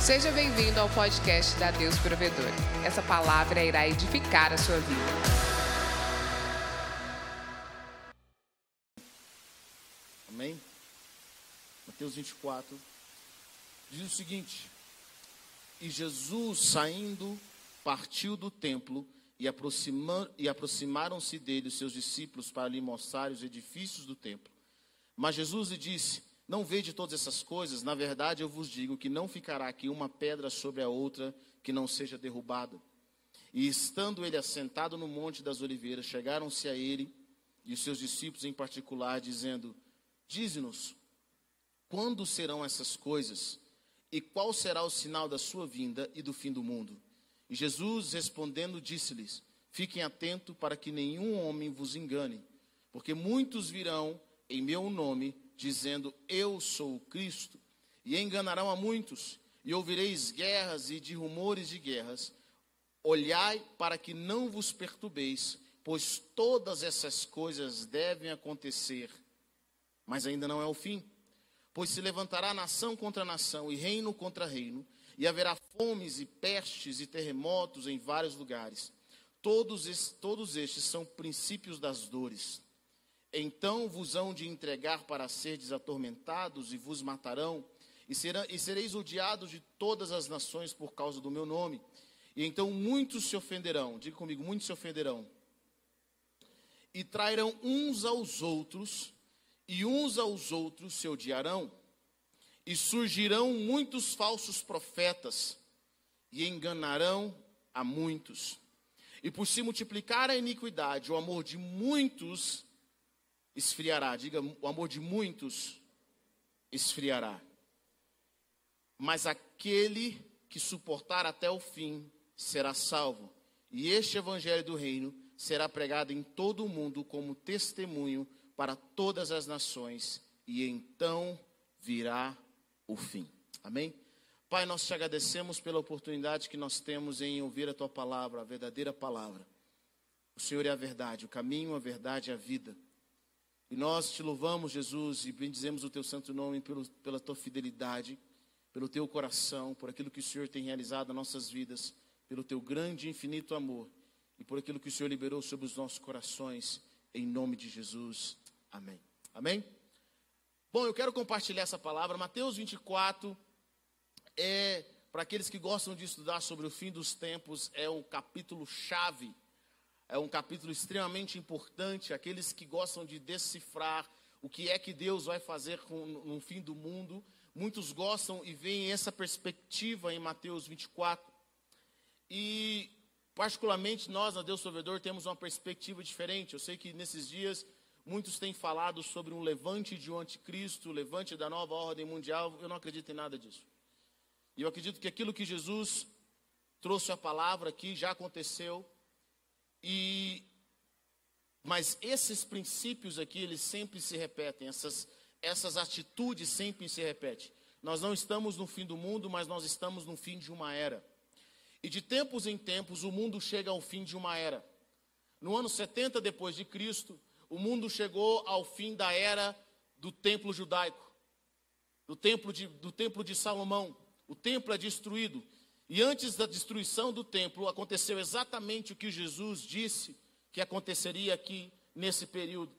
Seja bem-vindo ao podcast da Deus Provedor. Essa palavra irá edificar a sua vida. Amém? Mateus 24 diz o seguinte: E Jesus, saindo, partiu do templo e, aproxima, e aproximaram-se dele os seus discípulos para lhe mostrar os edifícios do templo. Mas Jesus lhe disse: Não vede todas essas coisas? Na verdade, eu vos digo que não ficará aqui uma pedra sobre a outra que não seja derrubada. E estando ele assentado no monte das oliveiras, chegaram-se a ele e os seus discípulos em particular, dizendo: Dize-nos, quando serão essas coisas? E qual será o sinal da sua vinda e do fim do mundo? E Jesus respondendo disse-lhes: Fiquem atentos para que nenhum homem vos engane, porque muitos virão em meu nome, dizendo: Eu sou o Cristo, e enganarão a muitos, e ouvireis guerras e de rumores de guerras. Olhai para que não vos perturbeis, pois todas essas coisas devem acontecer, mas ainda não é o fim. Pois se levantará nação contra nação e reino contra reino, e haverá fomes e pestes e terremotos em vários lugares. Todos, todos estes são princípios das dores. Então vos hão de entregar para serdes atormentados e vos matarão, e, serão, e sereis odiados de todas as nações por causa do meu nome. E então muitos se ofenderão, diga comigo, muitos se ofenderão, e trairão uns aos outros, e uns aos outros se odiarão, e surgirão muitos falsos profetas, e enganarão a muitos. E por se multiplicar a iniquidade, o amor de muitos esfriará. Diga, o amor de muitos esfriará. Mas aquele que suportar até o fim será salvo. E este evangelho do reino será pregado em todo o mundo como testemunho para todas as nações, e então virá o fim. Amém? Pai, nós te agradecemos pela oportunidade que nós temos em ouvir a tua palavra, a verdadeira palavra. O Senhor é a verdade, o caminho, a verdade e a vida. E nós te louvamos, Jesus, e bendizemos o teu santo nome pelo, pela tua fidelidade, pelo teu coração, por aquilo que o Senhor tem realizado nas nossas vidas, pelo teu grande e infinito amor e por aquilo que o Senhor liberou sobre os nossos corações, em nome de Jesus. Amém. Amém? Bom, eu quero compartilhar essa palavra. Mateus 24 é, para aqueles que gostam de estudar sobre o fim dos tempos, é um capítulo chave é um capítulo extremamente importante. Aqueles que gostam de decifrar o que é que Deus vai fazer com, no fim do mundo, muitos gostam e veem essa perspectiva em Mateus 24. E, particularmente, nós, na Deus Provedor, temos uma perspectiva diferente. Eu sei que nesses dias muitos têm falado sobre um levante de um anticristo, levante da nova ordem mundial. Eu não acredito em nada disso. E eu acredito que aquilo que Jesus trouxe a palavra aqui já aconteceu e mas esses princípios aqui, eles sempre se repetem, essas essas atitudes sempre se repetem. Nós não estamos no fim do mundo, mas nós estamos no fim de uma era. E de tempos em tempos o mundo chega ao fim de uma era. No ano 70 depois de Cristo, o mundo chegou ao fim da era do templo judaico, do templo de, do templo de Salomão. O templo é destruído e antes da destruição do templo, aconteceu exatamente o que Jesus disse que aconteceria aqui nesse período.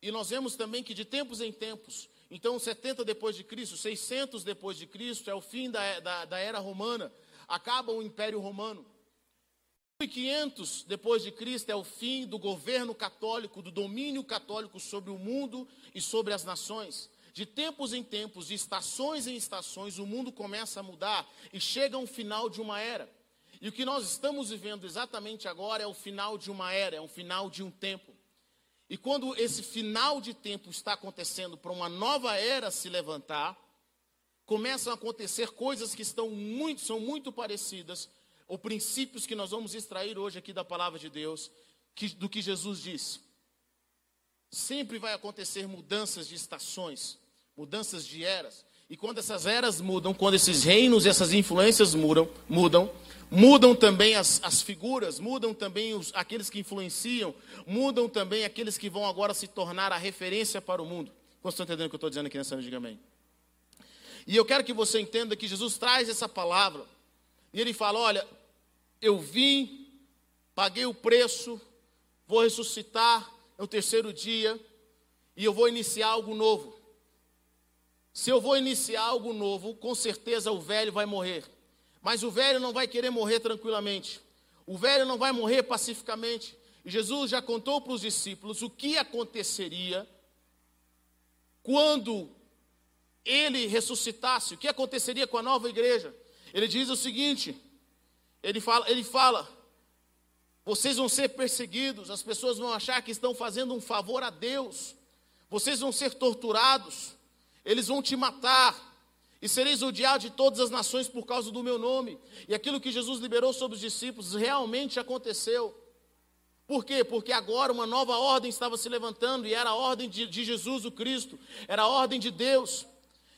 E nós vemos também que de tempos em tempos, então 70 depois de Cristo, 600 depois de Cristo, é o fim da, da, da era romana, acaba o Império Romano. 1500 depois de Cristo é o fim do governo católico, do domínio católico sobre o mundo e sobre as nações. De tempos em tempos, de estações em estações, o mundo começa a mudar e chega um final de uma era. E o que nós estamos vivendo exatamente agora é o final de uma era, é o final de um tempo. E quando esse final de tempo está acontecendo para uma nova era se levantar, começam a acontecer coisas que estão muito, são muito parecidas, ou princípios que nós vamos extrair hoje aqui da palavra de Deus, que, do que Jesus disse. Sempre vai acontecer mudanças de estações mudanças de eras. E quando essas eras mudam, quando esses reinos e essas influências mudam, mudam, mudam também as, as figuras, mudam também os, aqueles que influenciam, mudam também aqueles que vão agora se tornar a referência para o mundo. Vocês estão entendendo o que eu estou dizendo aqui nessa noite? Diga amém. E eu quero que você entenda que Jesus traz essa palavra. E ele fala: Olha, eu vim, paguei o preço, vou ressuscitar no terceiro dia e eu vou iniciar algo novo. Se eu vou iniciar algo novo, com certeza o velho vai morrer. Mas o velho não vai querer morrer tranquilamente. O velho não vai morrer pacificamente. E Jesus já contou para os discípulos o que aconteceria quando ele ressuscitasse, o que aconteceria com a nova igreja. Ele diz o seguinte: ele fala, ele fala, vocês vão ser perseguidos, as pessoas vão achar que estão fazendo um favor a Deus, vocês vão ser torturados, eles vão te matar, e sereis odiados de todas as nações por causa do meu nome. E aquilo que Jesus liberou sobre os discípulos realmente aconteceu. Por quê? Porque agora uma nova ordem estava se levantando, e era a ordem de, de Jesus o Cristo, era a ordem de Deus.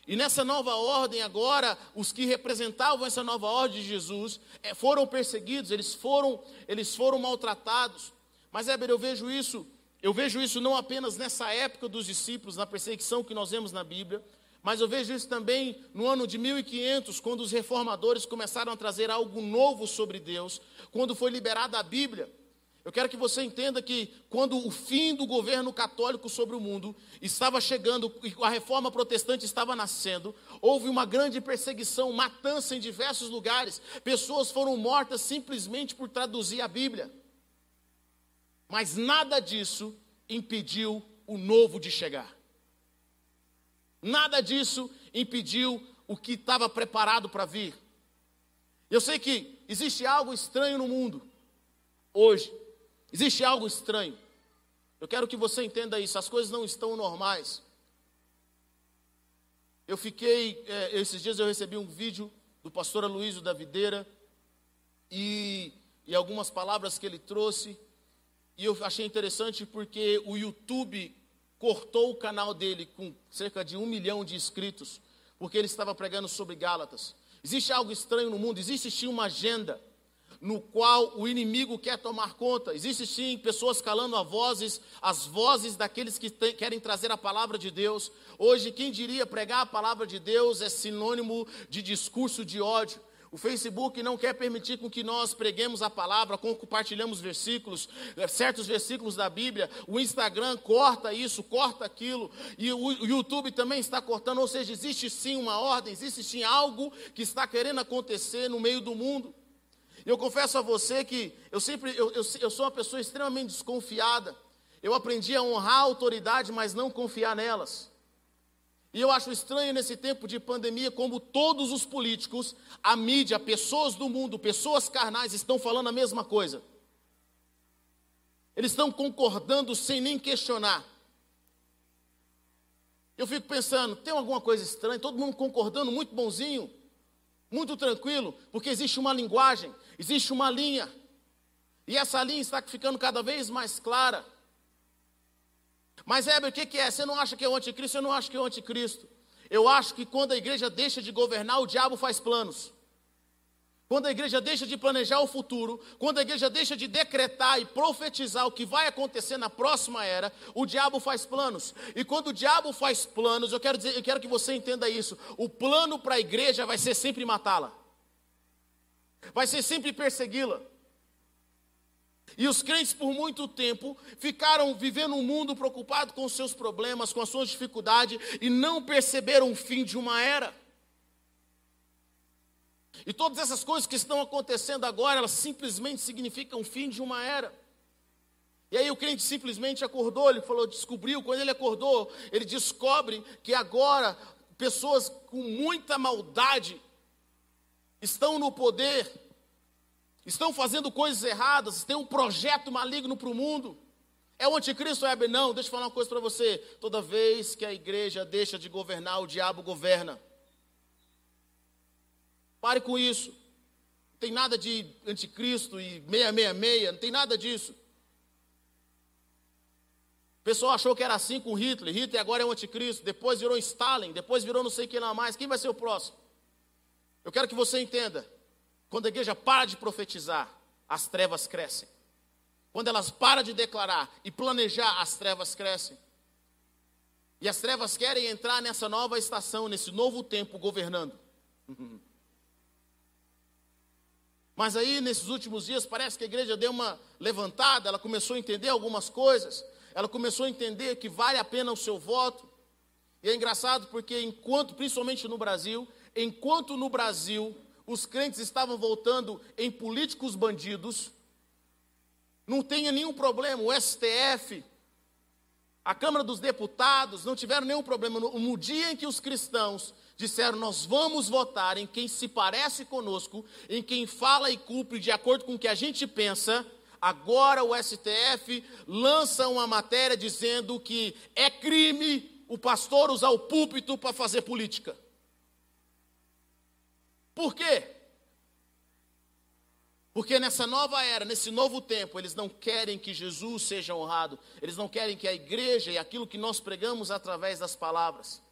E nessa nova ordem, agora, os que representavam essa nova ordem de Jesus é, foram perseguidos, eles foram, eles foram maltratados. Mas, Heber, eu vejo isso, eu vejo isso não apenas nessa época dos discípulos, na perseguição que nós vemos na Bíblia, mas eu vejo isso também no ano de 1500, quando os reformadores começaram a trazer algo novo sobre Deus, quando foi liberada a Bíblia. Eu quero que você entenda que quando o fim do governo católico sobre o mundo estava chegando e a reforma protestante estava nascendo, houve uma grande perseguição, matança em diversos lugares. Pessoas foram mortas simplesmente por traduzir a Bíblia. Mas nada disso impediu o novo de chegar. Nada disso impediu o que estava preparado para vir. Eu sei que existe algo estranho no mundo hoje. Existe algo estranho. Eu quero que você entenda isso. As coisas não estão normais. Eu fiquei, é, esses dias eu recebi um vídeo do pastor Aloysio da Videira e, e algumas palavras que ele trouxe. E eu achei interessante porque o YouTube cortou o canal dele com cerca de um milhão de inscritos, porque ele estava pregando sobre Gálatas. Existe algo estranho no mundo, existe sim uma agenda no qual o inimigo quer tomar conta. Existem sim pessoas calando a vozes, as vozes daqueles que tem, querem trazer a palavra de Deus. Hoje, quem diria pregar a palavra de Deus é sinônimo de discurso de ódio. O Facebook não quer permitir com que nós preguemos a palavra, compartilhamos versículos, eh, certos versículos da Bíblia. O Instagram corta isso, corta aquilo. E o YouTube também está cortando. Ou seja, existe sim uma ordem, existe sim algo que está querendo acontecer no meio do mundo. Eu confesso a você que eu sempre eu, eu, eu sou uma pessoa extremamente desconfiada. Eu aprendi a honrar a autoridade, mas não confiar nelas. E eu acho estranho nesse tempo de pandemia como todos os políticos, a mídia, pessoas do mundo, pessoas carnais estão falando a mesma coisa. Eles estão concordando sem nem questionar. Eu fico pensando, tem alguma coisa estranha, todo mundo concordando, muito bonzinho. Muito tranquilo, porque existe uma linguagem, existe uma linha. E essa linha está ficando cada vez mais clara. Mas, Heber, o que, é? Você não acha que é o anticristo? Eu não acho que é o anticristo. Eu acho que quando a igreja deixa de governar, o diabo faz planos. Quando a igreja deixa de planejar o futuro, quando a igreja deixa de decretar e profetizar o que vai acontecer na próxima era, o diabo faz planos. E quando o diabo faz planos, eu quero dizer, eu quero que você entenda isso. O plano para a igreja vai ser sempre matá-la. Vai ser sempre persegui-la. E os crentes, por muito tempo, ficaram vivendo um mundo preocupado com os seus problemas, com as suas dificuldades, e não perceberam o fim de uma era. E todas essas coisas que estão acontecendo agora, elas simplesmente significam o fim de uma era. E aí o crente simplesmente acordou, ele falou, descobriu, quando ele acordou, ele descobre que agora pessoas com muita maldade estão no poder, estão fazendo coisas erradas, tem um projeto maligno para o mundo. É o anticristo, Heber? Não, deixa eu falar uma coisa para você. Toda vez que a igreja deixa de governar, o diabo governa. Pare com isso. Não tem nada de anticristo e 666, não tem nada disso. O pessoal achou que era assim com Hitler. Hitler agora é o anticristo, depois virou Stalin, depois virou não sei quem lá mais. Quem vai ser o próximo? Eu quero que você entenda. Quando a igreja para de profetizar, as trevas crescem. Quando elas param de declarar e planejar, as trevas crescem. E as trevas querem entrar nessa nova estação, nesse novo tempo governando. Mas aí, nesses últimos dias, parece que a igreja deu uma levantada, ela começou a entender algumas coisas, ela começou a entender que vale a pena o seu voto. E é engraçado porque, enquanto, principalmente no Brasil, enquanto no Brasil os crentes estavam voltando em políticos bandidos, não tenha nenhum problema, o STF, a Câmara dos Deputados não tiveram nenhum problema. No, no, dia em que os cristãos disseram, nós vamos votar em quem se parece conosco, em quem fala e cumpre de acordo com o que a gente pensa, agora o STF lança uma matéria dizendo que é crime o pastor usar o púlpito para fazer política. Por quê? Porque nessa nova era, nesse novo tempo, eles não querem que Jesus seja honrado, eles não querem que a igreja e aquilo que nós pregamos através das palavras.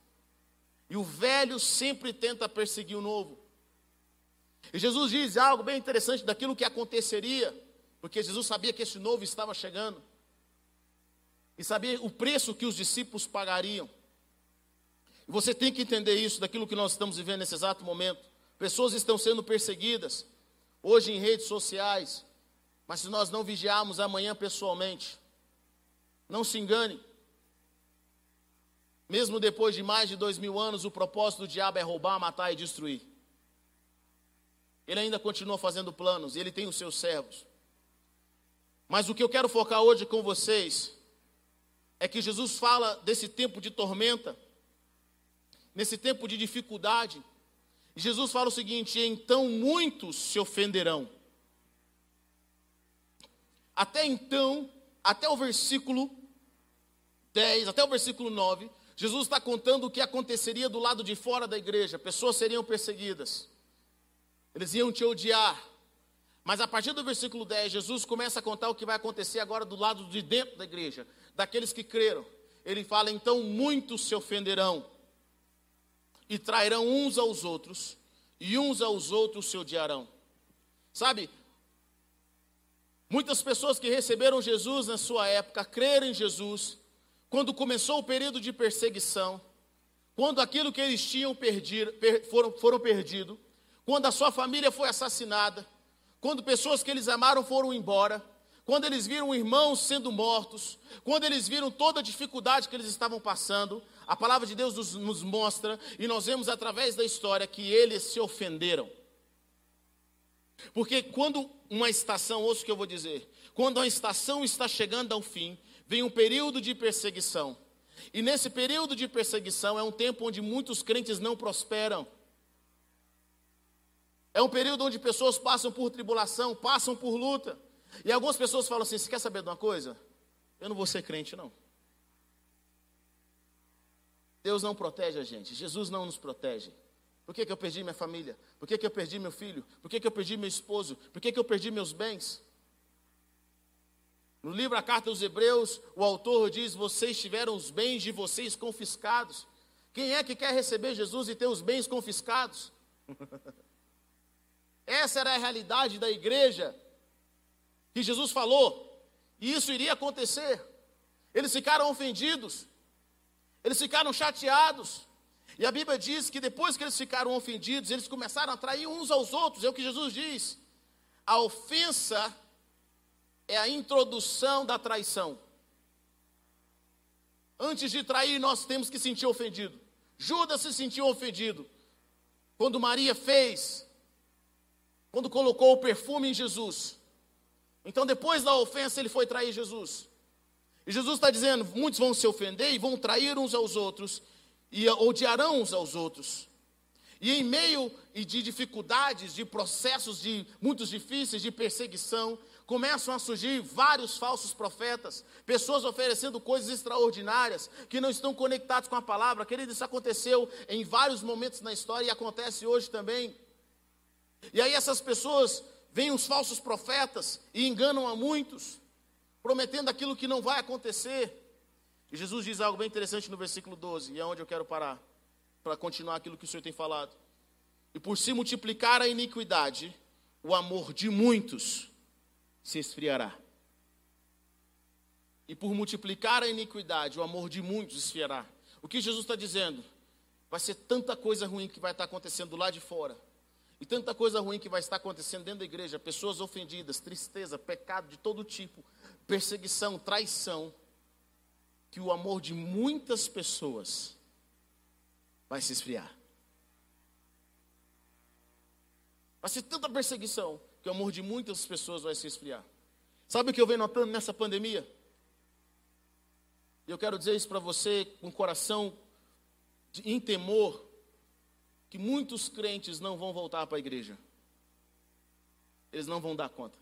E o velho sempre tenta perseguir o novo. E Jesus diz algo bem interessante daquilo que aconteceria, porque Jesus sabia que esse novo estava chegando, e sabia o preço que os discípulos pagariam. E você tem que entender isso daquilo que nós estamos vivendo nesse exato momento. Pessoas estão sendo perseguidas, hoje em redes sociais, mas se nós não vigiarmos amanhã pessoalmente, não se engane. Mesmo depois de mais de dois mil anos, o propósito do diabo é roubar, matar e destruir. Ele ainda continua fazendo planos e ele tem os seus servos. Mas o que eu quero focar hoje com vocês é que Jesus fala desse tempo de tormenta, nesse tempo de dificuldade, Jesus fala o seguinte: então muitos se ofenderão. Até então, até o versículo 10, até o versículo 9, Jesus está contando o que aconteceria do lado de fora da igreja. Pessoas seriam perseguidas, eles iam te odiar. Mas a partir do versículo 10, Jesus começa a contar o que vai acontecer agora do lado de dentro da igreja, daqueles que creram. Ele fala: então muitos se ofenderão e trairão uns aos outros, e uns aos outros se odiarão. Sabe, muitas pessoas que receberam Jesus na sua época, creram em Jesus, quando começou o período de perseguição, quando aquilo que eles tinham perdido, per, foram, foram perdido, quando a sua família foi assassinada, quando pessoas que eles amaram foram embora, quando eles viram irmãos sendo mortos, quando eles viram toda a dificuldade que eles estavam passando, a palavra de Deus nos, nos, mostra, e nós vemos através da história que eles se ofenderam. Porque quando uma estação, ouça o que eu vou dizer, quando a estação está chegando ao fim, vem um período de perseguição. E nesse período de perseguição é um tempo onde muitos crentes não prosperam. É um período onde pessoas passam por tribulação, passam por luta. E algumas pessoas falam assim: você quer saber de uma coisa? Eu não vou ser crente, não. Deus não protege a gente, Jesus não nos protege. Por que, que eu perdi minha família? Por que, que eu perdi meu filho? Por que, que eu perdi meu esposo? Por que, que eu perdi meus bens? No livro A Carta aos Hebreus, o autor diz: Vocês tiveram os bens de vocês confiscados. Quem é que quer receber Jesus e ter os bens confiscados? Essa era a realidade da igreja que Jesus falou, e isso iria acontecer. Eles ficaram ofendidos, eles ficaram chateados. E a Bíblia diz que depois que eles ficaram ofendidos, eles começaram a trair uns aos outros, é o que Jesus diz. A ofensa é a introdução da traição. Antes de trair, nós temos que sentir ofendido. Judas se sentiu ofendido quando Maria fez, quando colocou o perfume em Jesus. Então, depois da ofensa, ele foi trair Jesus. E Jesus está dizendo: muitos vão se ofender e vão trair uns aos outros, e odiarão uns aos outros. E em meio de dificuldades, de processos de muitos difíceis, de perseguição, começam a surgir vários falsos profetas, pessoas oferecendo coisas extraordinárias que não estão conectadas com a palavra. Querido, isso aconteceu em vários momentos na história e acontece hoje também. E aí essas pessoas Vêm os falsos profetas e enganam a muitos, prometendo aquilo que não vai acontecer. E Jesus diz algo bem interessante no versículo 12, e é onde eu quero parar, para continuar aquilo que o Senhor tem falado. E por se multiplicar a iniquidade, o amor de muitos se esfriará. E por multiplicar a iniquidade, o amor de muitos esfriará. O que Jesus está dizendo? Vai ser tanta coisa ruim que vai estar acontecendo lá de fora. E tanta coisa ruim que vai estar acontecendo dentro da igreja, pessoas ofendidas, tristeza, pecado de todo tipo, perseguição, traição, que o amor de muitas pessoas vai se esfriar. Vai ser tanta perseguição que o amor de muitas pessoas vai se esfriar. Sabe o que eu venho notando nessa pandemia? Eu quero dizer isso para você com coração de, em temor, que muitos crentes não vão voltar para a igreja. Eles não vão dar conta.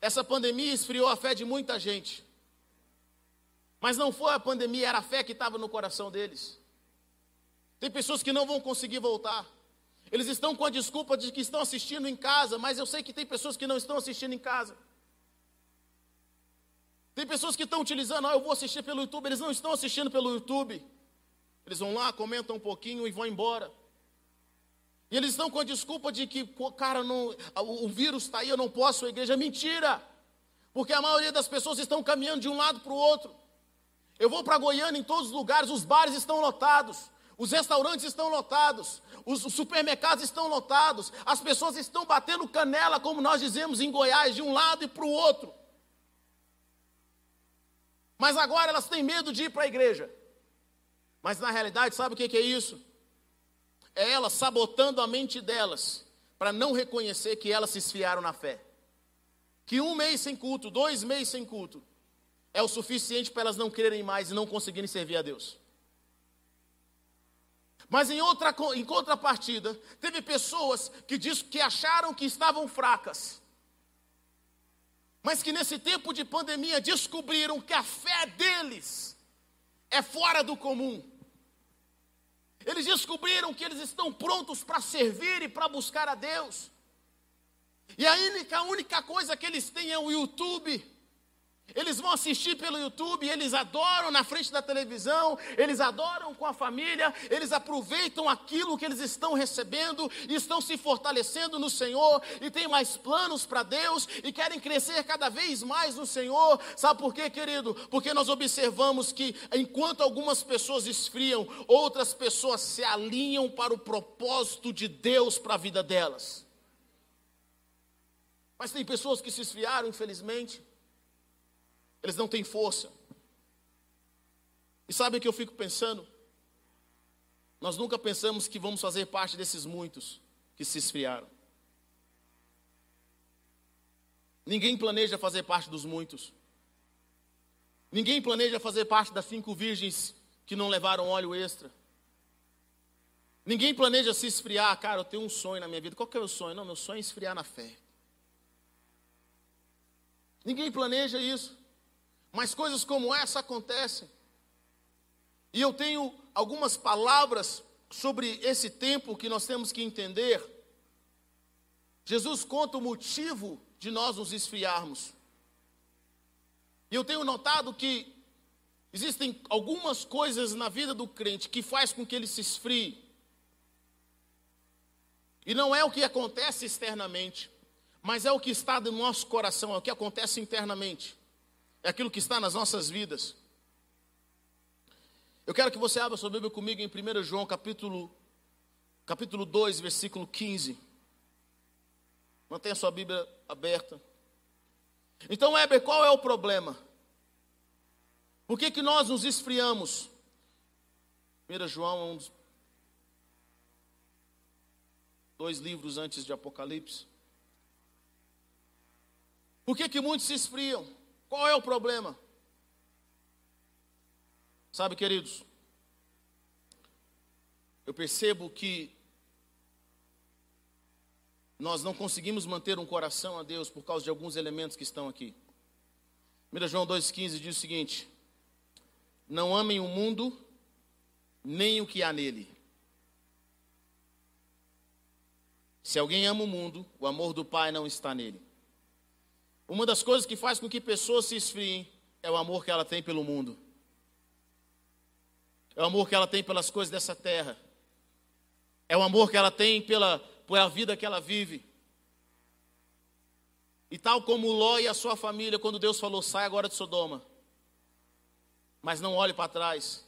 Essa pandemia esfriou a fé de muita gente. Mas não foi a pandemia, era a fé que estava no coração deles. Tem pessoas que não vão conseguir voltar. Eles estão com a desculpa de que estão assistindo em casa, mas eu sei que tem pessoas que não estão assistindo em casa. Tem pessoas que estão utilizando, ah, eu vou assistir pelo YouTube, eles não estão assistindo pelo YouTube. Eles vão lá, comentam um pouquinho e vão embora. E eles estão com a desculpa de que, cara, não, o vírus está aí, eu não posso à igreja. Mentira! Porque a maioria das pessoas estão caminhando de um lado para o outro. Eu vou para Goiânia em todos os lugares, os bares estão lotados, os restaurantes estão lotados, os supermercados estão lotados, as pessoas estão batendo canela, como nós dizemos em Goiás, de um lado e para o outro. Mas agora elas têm medo de ir para a igreja. Mas na realidade, sabe o que é isso? É elas sabotando a mente delas para não reconhecer que elas se esfiaram na fé. Que um mês sem culto, dois meses sem culto, é o suficiente para elas não quererem mais e não conseguirem servir a Deus. Mas em outra em contrapartida, teve pessoas que diz que acharam que estavam fracas. Mas que nesse tempo de pandemia descobriram que a fé deles é fora do comum. Eles descobriram que eles estão prontos para servir e para buscar a Deus. E a única, a única coisa que eles têm é o YouTube. Eles vão assistir pelo YouTube, eles adoram na frente da televisão, eles adoram com a família, eles aproveitam aquilo que eles estão recebendo e estão se fortalecendo no Senhor e têm mais planos para Deus e querem crescer cada vez mais no Senhor. Sabe por quê, querido? Porque nós observamos que enquanto algumas pessoas esfriam, outras pessoas se alinham para o propósito de Deus para a vida delas. Mas tem pessoas que se esfriaram, infelizmente. Eles não têm força. E sabe o que eu fico pensando? Nós nunca pensamos que vamos fazer parte desses muitos que se esfriaram. Ninguém planeja fazer parte dos muitos. Ninguém planeja fazer parte das cinco virgens que não levaram óleo extra. Ninguém planeja se esfriar. Cara, eu tenho um sonho na minha vida. Qual que é o meu sonho? Não, meu sonho é esfriar na fé. Ninguém planeja isso. Mas coisas como essa acontecem. E eu tenho algumas palavras sobre esse tempo que nós temos que entender. Jesus conta o motivo de nós nos esfriarmos. E eu tenho notado que existem algumas coisas na vida do crente que faz com que ele se esfrie. E não é o que acontece externamente, mas é o que está no nosso coração, é o que acontece internamente é aquilo que está nas nossas vidas. Eu quero que você abra sua Bíblia comigo em 1 João capítulo, capítulo 2, versículo 15. Mantenha sua Bíblia aberta. Então, Heber, qual é o problema? Por que, que nós nos esfriamos? 1 João é um dos dois livros antes de Apocalipse. Por que, que muitos se esfriam? Qual é o problema? Sabe, queridos, eu percebo que nós não conseguimos manter um coração a Deus por causa de alguns elementos que estão aqui. 1 João 2,15 diz o seguinte: Não amem o mundo, nem o que há nele. Se alguém ama o mundo, o amor do Pai não está nele. Uma das coisas que faz com que pessoas se esfriem é o amor que ela tem pelo mundo. É o amor que ela tem pelas coisas dessa terra. É o amor que ela tem pela, pela vida que ela vive. E tal como Ló e a sua família, quando Deus falou, sai agora de Sodoma. Mas não olhe para trás.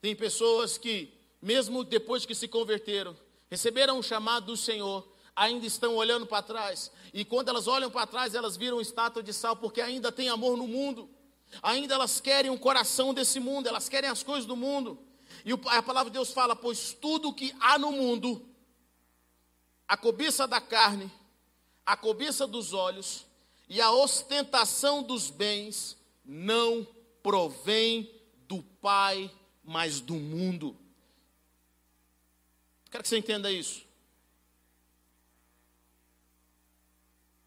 Tem pessoas que, mesmo depois que se converteram, receberam o chamado do Senhor, ainda estão olhando para trás. E quando elas olham para trás, elas viram estátua de sal, porque ainda tem amor no mundo. Ainda elas querem o coração desse mundo, elas querem as coisas do mundo. E a palavra de Deus fala: Pois tudo que há no mundo, a cobiça da carne, a cobiça dos olhos e a ostentação dos bens, não provém do Pai, mas do mundo. Quero que você entenda isso.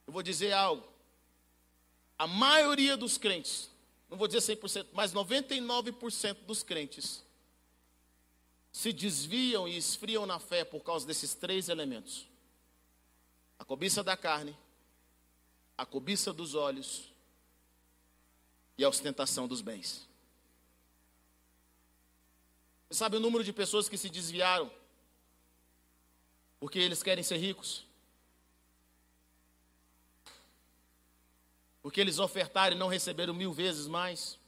Eu vou dizer algo. A maioria dos crentes, não vou dizer 100%, mas 99% dos crentes se desviam e esfriam na fé por causa desses três elementos: a cobiça da carne, a cobiça dos olhos e a ostentação dos bens. Você sabe o número de pessoas que se desviaram porque eles querem ser ricos? Porque eles ofertaram e não receberam mil vezes mais?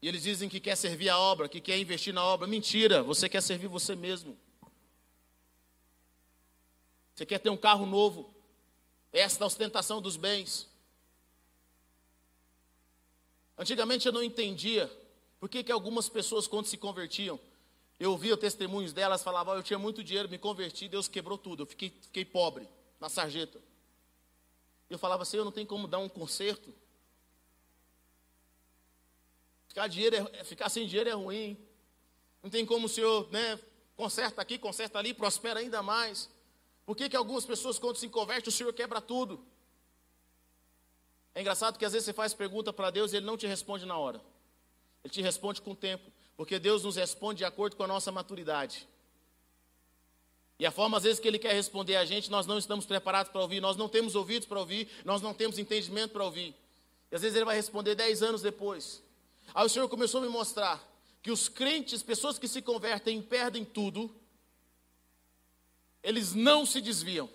E eles dizem que quer servir a obra, que quer investir na obra. Mentira, você quer servir você mesmo. Você quer ter um carro novo. Esta é ostentação dos bens. Antigamente eu não entendia por que, que algumas pessoas, quando se convertiam, eu ouvia testemunhos delas, falavam, eu tinha muito dinheiro, me converti, Deus quebrou tudo, eu fiquei, fiquei pobre, na sarjeta. Eu falava assim, eu não tenho como dar um conserto. Ficar, dinheiro é, ficar sem dinheiro é ruim. Não tem como o senhor, né, conserta aqui, conserta ali, prospera ainda mais. Por que, que algumas pessoas, quando se convertem, o Senhor quebra tudo? É engraçado que às vezes você faz pergunta para Deus e Ele não te responde na hora. Ele te responde com o tempo. Porque Deus nos responde de acordo com a nossa maturidade. E a forma, às vezes, que Ele quer responder a gente, nós não estamos preparados para ouvir, nós não temos ouvidos para ouvir, nós não temos entendimento para ouvir. E às vezes Ele vai responder dez anos depois. Aí o Senhor começou a me mostrar que os crentes, pessoas que se convertem, perdem tudo, eles não se desviam.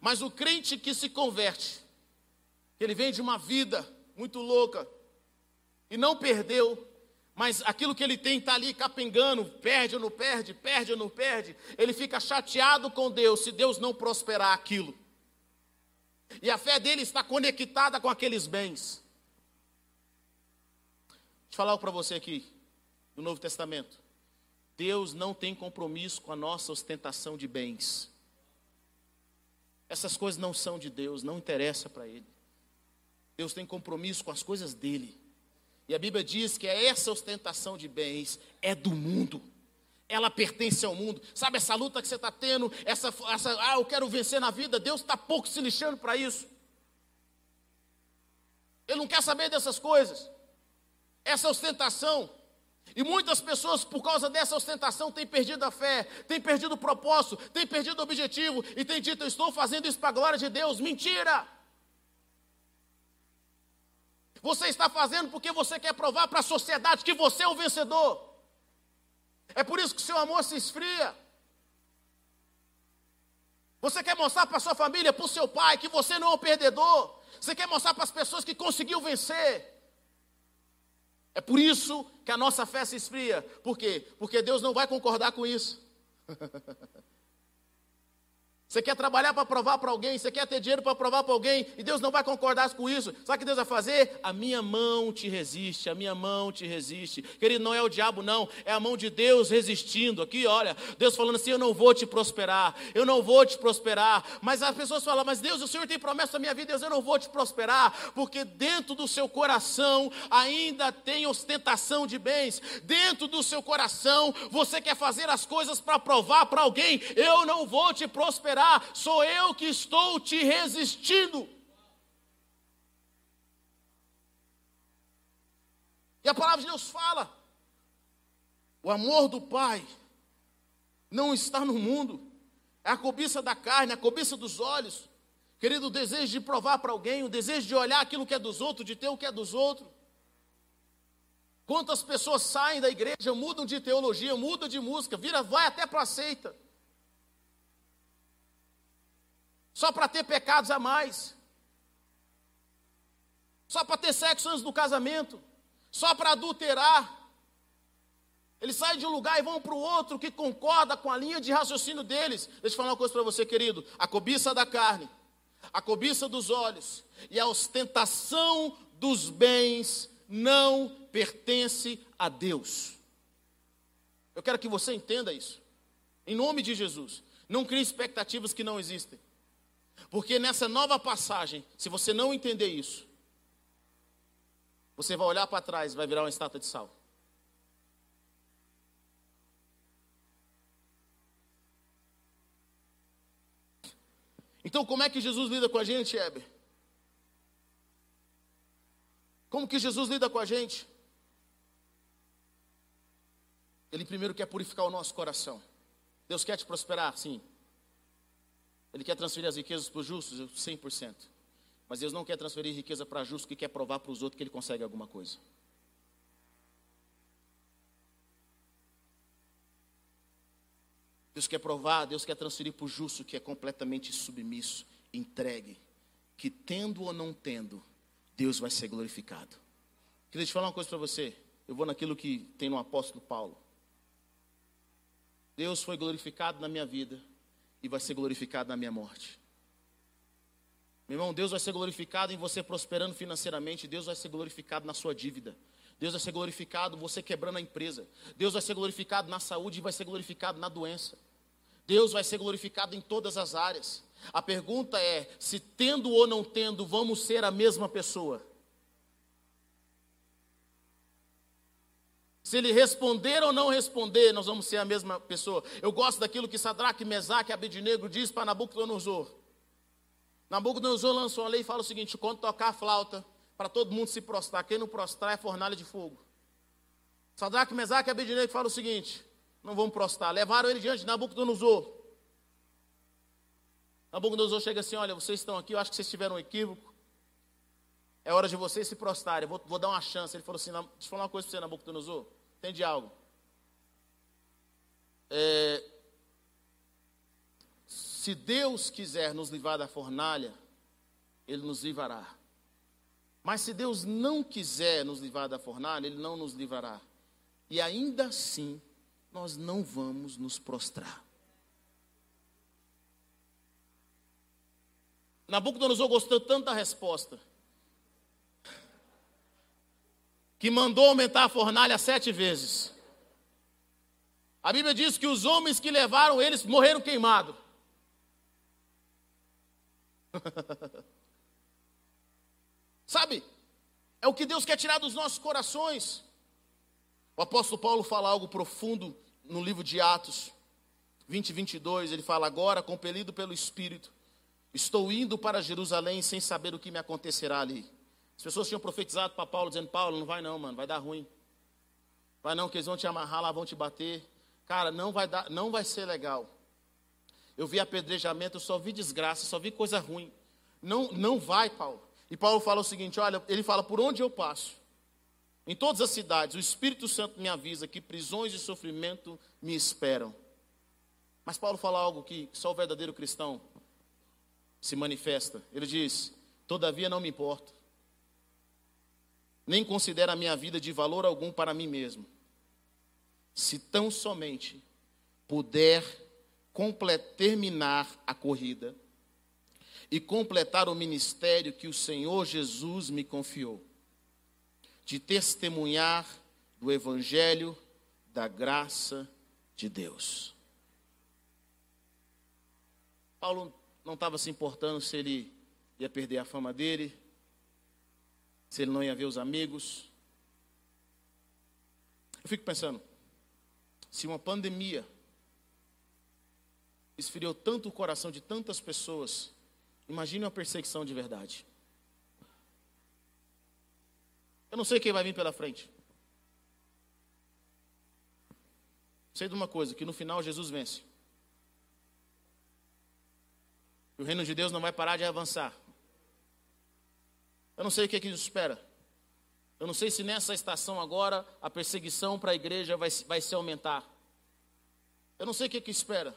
Mas o crente que se converte, ele vem de uma vida muito louca e não perdeu, mas aquilo que ele tem está ali capengando, perde ou não perde, perde ou não perde, ele fica chateado com Deus se Deus não prosperar aquilo. E a fé dele está conectada com aqueles bens. Deixa eu falar para você aqui, no Novo Testamento. Deus não tem compromisso com a nossa ostentação de bens. Essas coisas não são de Deus, não interessa para Ele. Deus tem compromisso com as coisas dele. E a Bíblia diz que essa ostentação de bens é do mundo. Ela pertence ao mundo. Sabe essa luta que você está tendo? Essa, essa, ah, eu quero vencer na vida. Deus está pouco se lixando para isso. Ele não quer saber dessas coisas. Essa ostentação e muitas pessoas, por causa dessa ostentação, têm perdido a fé, têm perdido o propósito, têm perdido o objetivo e têm dito: Eu estou fazendo isso para a glória de Deus. Mentira! Você está fazendo porque você quer provar para a sociedade que você é o vencedor. É por isso que seu amor se esfria. Você quer mostrar para sua família, para o seu pai, que você não é o perdedor. Você quer mostrar para as pessoas que conseguiu vencer. É por isso que a nossa fé se esfria. Por quê? Porque Deus não vai concordar com isso. Você quer trabalhar para provar para alguém, você quer ter dinheiro para provar para alguém, e Deus não vai concordar com isso. Sabe o que Deus vai fazer? A minha mão te resiste, a minha mão te resiste. Querido, não é o diabo, não, é a mão de Deus resistindo. Aqui, olha, Deus falando assim: eu não vou te prosperar, eu não vou te prosperar. Mas as pessoas falam, mas Deus, o Senhor tem promessa na minha vida, Deus, eu não vou te prosperar, porque dentro do seu coração ainda tem ostentação de bens, dentro do seu coração você quer fazer as coisas para provar para alguém: eu não vou te prosperar sou eu que estou te resistindo. E a palavra de Deus fala: o amor do Pai não está no mundo, é a cobiça da carne, a cobiça dos olhos. Querido, o desejo de provar para alguém, o desejo de olhar aquilo que é dos outros, de ter o que é dos outros. Quantas pessoas saem da igreja, mudam de teologia, mudam de música, vira, vai até para a seita. Só para ter pecados a mais, só para ter sexo antes do casamento, só para adulterar. Eles saem de um lugar e vão para o outro que concorda com a linha de raciocínio deles. Deixa eu falar uma coisa para você, querido: a cobiça da carne, a cobiça dos olhos e a ostentação dos bens não pertence a Deus. Eu quero que você entenda isso. Em nome de Jesus. Não crie expectativas que não existem. Porque nessa nova passagem, se você não entender isso, você vai olhar para trás e vai virar uma estátua de sal. Então, como é que Jesus lida com a gente, Heber? Como que Jesus lida com a gente? Ele primeiro quer purificar o nosso coração. Deus quer te prosperar, sim. Ele quer transferir as riquezas para os justos, 100%. Mas Deus não quer transferir riqueza para justos que quer provar para os outros que ele consegue alguma coisa. Deus quer provar, Deus quer transferir para o justo que é completamente submisso, entregue, que tendo ou não tendo, Deus vai ser glorificado. Queria te falar uma coisa para você. Eu vou naquilo que tem no apóstolo Paulo. Deus foi glorificado na minha vida e vai ser glorificado na minha morte. Meu irmão, Deus vai ser glorificado em você prosperando financeiramente, Deus vai ser glorificado na sua dívida. Deus vai ser glorificado você quebrando a empresa. Deus vai ser glorificado na saúde e vai ser glorificado na doença. Deus vai ser glorificado em todas as áreas. A pergunta é: se tendo ou não tendo, vamos ser a mesma pessoa? Se ele responder ou não responder, nós vamos ser a mesma pessoa. Eu gosto daquilo que Sadraque, Mesaque e Abednego diz para Nabucodonosor. Nabucodonosor lançou uma lei e fala o seguinte: quando tocar a flauta, para todo mundo se prostrar. Quem não prostrar é fornalha de fogo. Sadraque, Mesaque e Abednego fala o seguinte: não vamos prostrar. Levaram ele diante de Nabucodonosor. Nabucodonosor chega assim: olha, vocês estão aqui, eu acho que vocês tiveram um equívoco. É hora de vocês se prostrarem. Vou, vou dar uma chance. Ele falou assim: deixa eu falar uma coisa para você, Nabucodonosor. Entende algo? É, se Deus quiser nos livrar da fornalha, Ele nos livrará. Mas se Deus não quiser nos livrar da fornalha, Ele não nos livrará. E ainda assim, nós não vamos nos prostrar. Nabucodonosor gostou tanto da resposta, que mandou aumentar a fornalha sete vezes. A Bíblia diz que os homens que levaram eles morreram queimados. Sabe? É o que Deus quer tirar dos nossos corações. O apóstolo Paulo fala algo profundo no livro de Atos 20, 22. Ele fala: Agora, compelido pelo Espírito, estou indo para Jerusalém sem saber o que me acontecerá ali. As pessoas tinham profetizado para Paulo, dizendo: Paulo, não vai não, mano, vai dar ruim. Vai não, que eles vão te amarrar lá, vão te bater. Cara, não vai, dar, não vai ser legal. Eu vi apedrejamento, eu só vi desgraça, só vi coisa ruim. Não, não vai, Paulo. E Paulo fala o seguinte: olha, ele fala, por onde eu passo, em todas as cidades, o Espírito Santo me avisa que prisões e sofrimento me esperam. Mas Paulo fala algo que só o verdadeiro cristão se manifesta. Ele diz: Todavia não me importo, nem considero a minha vida de valor algum para mim mesmo, se tão somente puder terminar a corrida e completar o ministério que o Senhor Jesus me confiou, de testemunhar do Evangelho da graça de Deus. Paulo não estava se importando se ele ia perder a fama dele, se ele não ia ver os amigos. Eu fico pensando, se uma pandemia esfriou tanto o coração de tantas pessoas, imagine uma perseguição de verdade. Eu não sei quem vai vir pela frente. Sei de uma coisa, que no final Jesus vence. E o reino de Deus não vai parar de avançar. Eu não sei o que, é que nos espera. Eu não sei se nessa estação agora a perseguição para a igreja vai, vai se aumentar. Eu não sei o que, é que espera.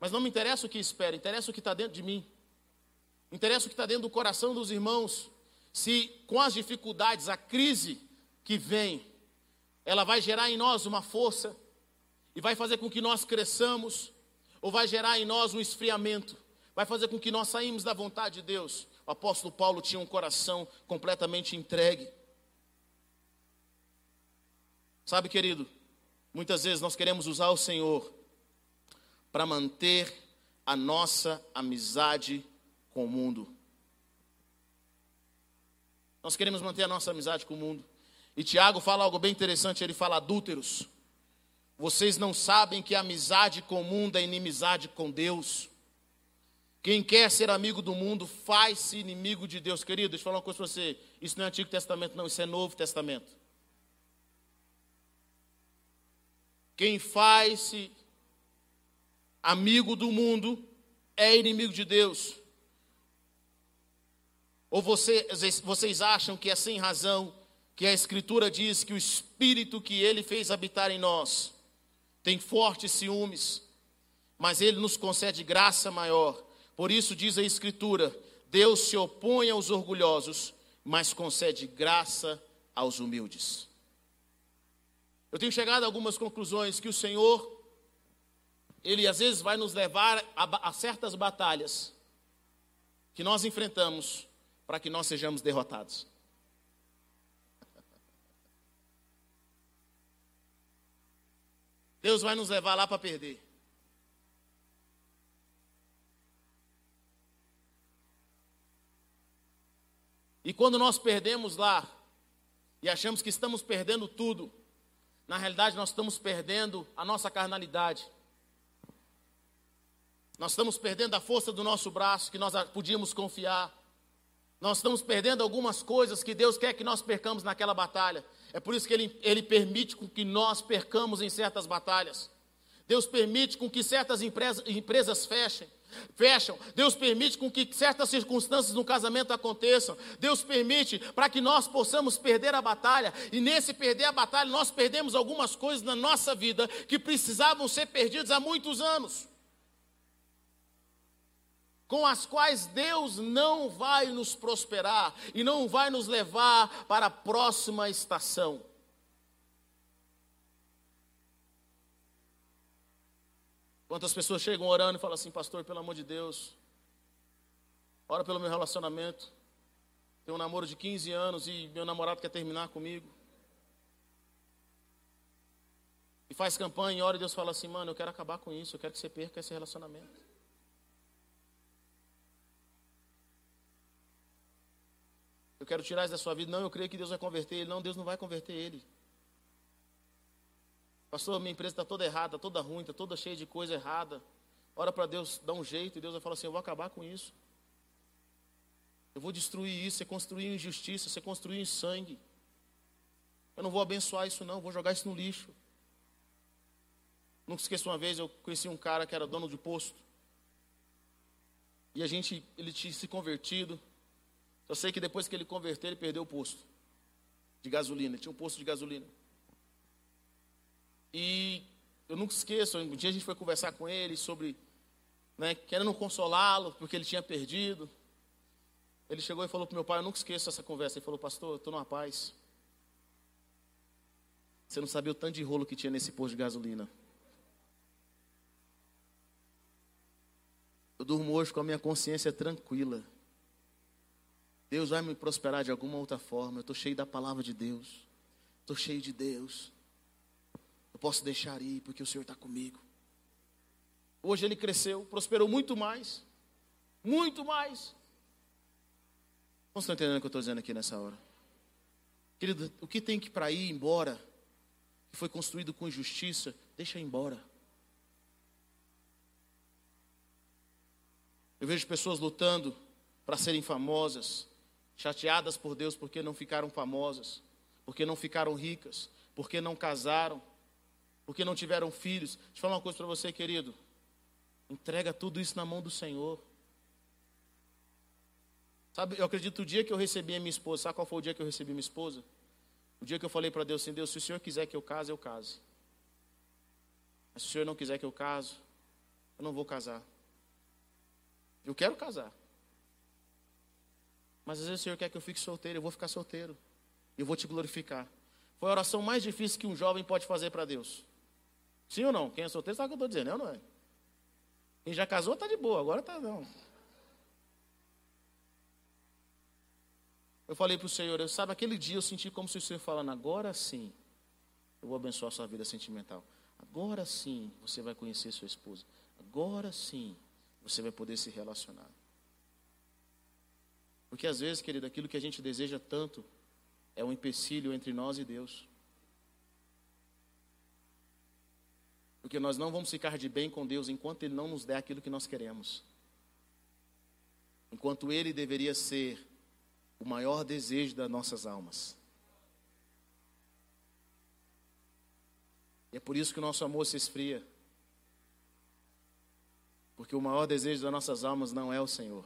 Mas não me interessa o que espera, interessa o que está dentro de mim. Interessa o que está dentro do coração dos irmãos. se com as dificuldades, a crise que vem, ela vai gerar em nós uma força e vai fazer com que nós cresçamos, ou vai gerar em nós um esfriamento, vai fazer com que nós saímos da vontade de Deus. O apóstolo Paulo tinha um coração completamente entregue. Sabe, querido, muitas vezes nós queremos usar o Senhor para manter a nossa amizade com o mundo. Nós queremos manter a nossa amizade com o mundo. E Tiago fala algo bem interessante, ele fala adúlteros. Vocês não sabem que a amizade com o mundo é inimizade com Deus. Quem quer ser amigo do mundo faz-se inimigo de Deus. Querido, deixa eu falar uma coisa para você. Isso não é Antigo Testamento, não, isso é Novo Testamento. Quem faz-se amigo do mundo é inimigo de Deus. Ou vocês, vocês acham que é sem razão que a Escritura diz que o Espírito que Ele fez habitar em nós tem fortes ciúmes, mas Ele nos concede graça maior. Por isso diz a Escritura: Deus se opõe aos orgulhosos, mas concede graça aos humildes. Eu tenho chegado a algumas conclusões que o Senhor, Ele às vezes vai nos levar a, a certas batalhas que nós enfrentamos para que nós sejamos derrotados. Deus vai nos levar lá para perder. E quando nós perdemos lá e achamos que estamos perdendo tudo, na realidade nós estamos perdendo a nossa carnalidade. Nós estamos perdendo a força do nosso braço que nós podíamos confiar. Nós estamos perdendo algumas coisas que Deus quer que nós percamos naquela batalha. É por isso que Ele, ele permite com que nós percamos em certas batalhas. Deus permite com que certas empresas, empresas fechem. Fecham. Deus permite com que certas circunstâncias no casamento aconteçam. Deus permite para que nós possamos perder a batalha. E nesse perder a batalha, nós perdemos algumas coisas na nossa vida que precisavam ser perdidas há muitos anos com as quais Deus não vai nos prosperar e não vai nos levar para a próxima estação. Quantas pessoas chegam orando e falam assim, pastor, pelo amor de Deus, ora pelo meu relacionamento. Tenho um namoro de 15 anos e meu namorado quer terminar comigo. E faz campanha e ora e Deus fala assim, mano, eu quero acabar com isso, eu quero que você perca esse relacionamento. Eu quero tirar isso da sua vida. Não, eu creio que Deus vai converter ele. Não, Deus não vai converter ele. Pastor, minha empresa está toda errada, toda ruim, está toda cheia de coisa errada. Ora para Deus dar um jeito e Deus vai falar assim: Eu vou acabar com isso. Eu vou destruir isso. Você construiu injustiça, você construiu em sangue. Eu não vou abençoar isso, não. Vou jogar isso no lixo. Nunca esqueço uma vez, eu conheci um cara que era dono de posto. E a gente, ele tinha se convertido. Eu sei que depois que ele converteu, ele perdeu o posto de gasolina. Tinha um posto de gasolina. E eu nunca esqueço, um dia a gente foi conversar com ele sobre, né, querendo consolá-lo, porque ele tinha perdido. Ele chegou e falou para meu pai, eu nunca esqueço essa conversa. Ele falou, pastor, eu estou numa paz. Você não sabia o tanto de rolo que tinha nesse posto de gasolina. Eu durmo hoje com a minha consciência tranquila. Deus vai me prosperar de alguma outra forma. Eu estou cheio da palavra de Deus. Estou cheio de Deus. Posso deixar ir porque o Senhor está comigo. Hoje ele cresceu, prosperou muito mais. Muito mais. Vocês estão entendendo o que eu estou dizendo aqui nessa hora? Querido, o que tem que para ir embora, que foi construído com injustiça, deixa ir embora. Eu vejo pessoas lutando para serem famosas, chateadas por Deus porque não ficaram famosas, porque não ficaram ricas, porque não casaram, porque não tiveram filhos. Deixa eu falar uma coisa para você, querido. Entrega tudo isso na mão do Senhor. Sabe, eu acredito o dia que eu recebi a minha esposa, sabe qual foi o dia que eu recebi minha esposa? O dia que eu falei para Deus assim, Deus, se o Senhor quiser que eu case, eu case. Mas se o Senhor não quiser que eu case, eu não vou casar. Eu quero casar. Mas às vezes o Senhor quer que eu fique solteiro, eu vou ficar solteiro. Eu vou te glorificar. Foi a oração mais difícil que um jovem pode fazer para Deus. Sim ou não? Quem é solteiro sabe o que eu estou dizendo, eu não é? Quem já casou está de boa, agora está não. Eu falei para o Senhor, eu, sabe, aquele dia eu senti como se o Senhor falando, agora sim, eu vou abençoar a sua vida sentimental. Agora sim você vai conhecer sua esposa. Agora sim você vai poder se relacionar. Porque às vezes, querido, aquilo que a gente deseja tanto é um empecilho entre nós e Deus. Porque nós não vamos ficar de bem com Deus enquanto Ele não nos der aquilo que nós queremos. Enquanto Ele deveria ser o maior desejo das nossas almas. E é por isso que o nosso amor se esfria. Porque o maior desejo das nossas almas não é o Senhor.